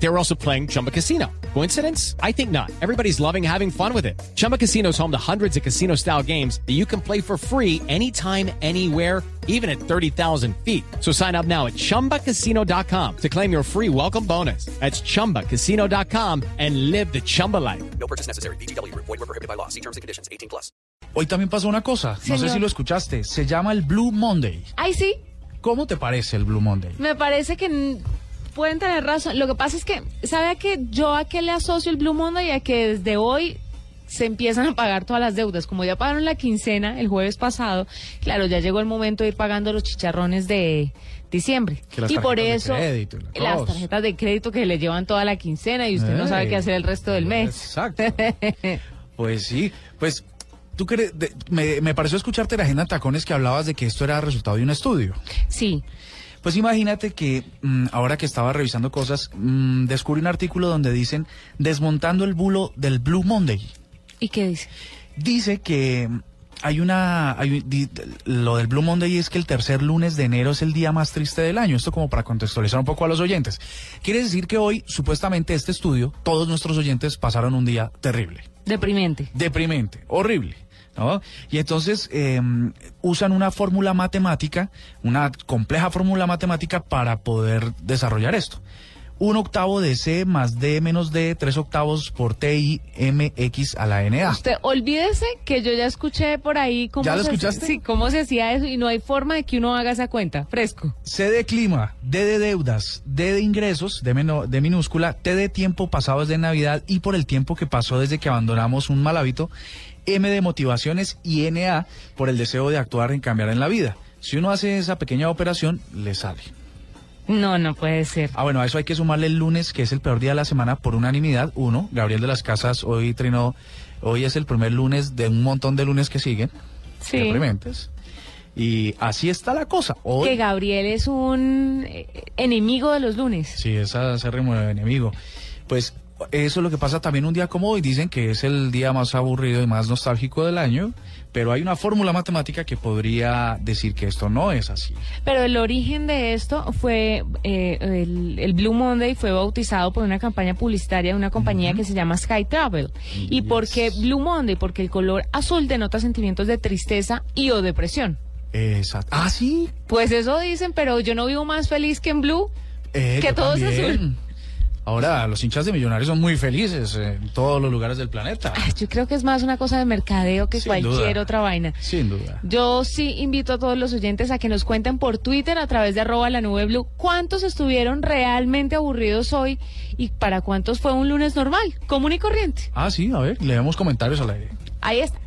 They were also playing Chumba Casino. Coincidence? I think not. Everybody's loving having fun with it. Chumba Casino is home to hundreds of casino style games that you can play for free anytime, anywhere, even at 30,000 feet. So sign up now at chumbacasino.com to claim your free welcome bonus. That's chumbacasino.com and live the Chumba life. No purchase necessary. BGW. Void were prohibited by law. See terms and conditions. 18 plus. Hoy también pasó una cosa, no sé si lo escuchaste, se llama el Blue Monday. Ay, sí, ¿Cómo te parece el Blue Monday? me parece que pueden tener razón. Lo que pasa es que, ¿sabe a qué yo a qué le asocio el Blue Monday? A que desde hoy se empiezan a pagar todas las deudas. Como ya pagaron la quincena el jueves pasado, claro, ya llegó el momento de ir pagando los chicharrones de diciembre. Y por eso, crédito y las tarjetas de crédito que le llevan toda la quincena y usted no sabe qué hacer el resto del mes. Exacto. pues sí, pues tú crees, de- me, me pareció escucharte la agenda Tacones que hablabas de que esto era resultado de un estudio. sí. Pues imagínate que mm, ahora que estaba revisando cosas, mm, descubrí un artículo donde dicen desmontando el bulo del Blue Monday. ¿Y qué dice? Dice que hay una hay di- lo del Blue Monday es que el tercer lunes de enero es el día más triste del año. Esto como para contextualizar un poco a los oyentes. Quiere decir que hoy, supuestamente, este estudio, todos nuestros oyentes pasaron un día terrible, Deprimente. deprimente, horrible. ¿No? Y entonces eh, usan una fórmula matemática, una compleja fórmula matemática para poder desarrollar esto. Un octavo de C más D menos D, tres octavos por T I M X a la NA. Usted olvídese que yo ya escuché por ahí cómo ¿Ya lo se- escuchaste? Sí, cómo se hacía eso y no hay forma de que uno haga esa cuenta, fresco. C de clima, D de deudas, D de ingresos, D, de minúscula, T de tiempo pasado desde Navidad y por el tiempo que pasó desde que abandonamos un mal hábito, M de motivaciones y NA por el deseo de actuar en cambiar en la vida. Si uno hace esa pequeña operación, le sale. No, no puede ser. Ah, bueno, a eso hay que sumarle el lunes, que es el peor día de la semana, por unanimidad. Uno, Gabriel de las Casas hoy trinó, hoy es el primer lunes de un montón de lunes que siguen, Sí. deprimentes. Y así está la cosa. Hoy, Que Gabriel es un eh, enemigo de los lunes. Sí, es acérrimo enemigo. Pues eso es lo que pasa también un día como hoy. Dicen que es el día más aburrido y más nostálgico del año, pero hay una fórmula matemática que podría decir que esto no es así. Pero el origen de esto fue, eh, el, el Blue Monday fue bautizado por una campaña publicitaria de una compañía que se llama Sky Travel. ¿Y por qué Blue Monday? Porque el color azul denota sentimientos de tristeza y o depresión. Exacto. Ah, sí. Pues eso dicen, pero yo no vivo más feliz que en Blue. Eh, Que todo es azul. Ahora, los hinchas de Millonarios son muy felices en todos los lugares del planeta. Ay, yo creo que es más una cosa de mercadeo que Sin cualquier duda. otra vaina. Sin duda. Yo sí invito a todos los oyentes a que nos cuenten por Twitter a través de arroba la nube blue cuántos estuvieron realmente aburridos hoy y para cuántos fue un lunes normal, común y corriente. Ah, sí, a ver, leemos comentarios al aire. Ahí está.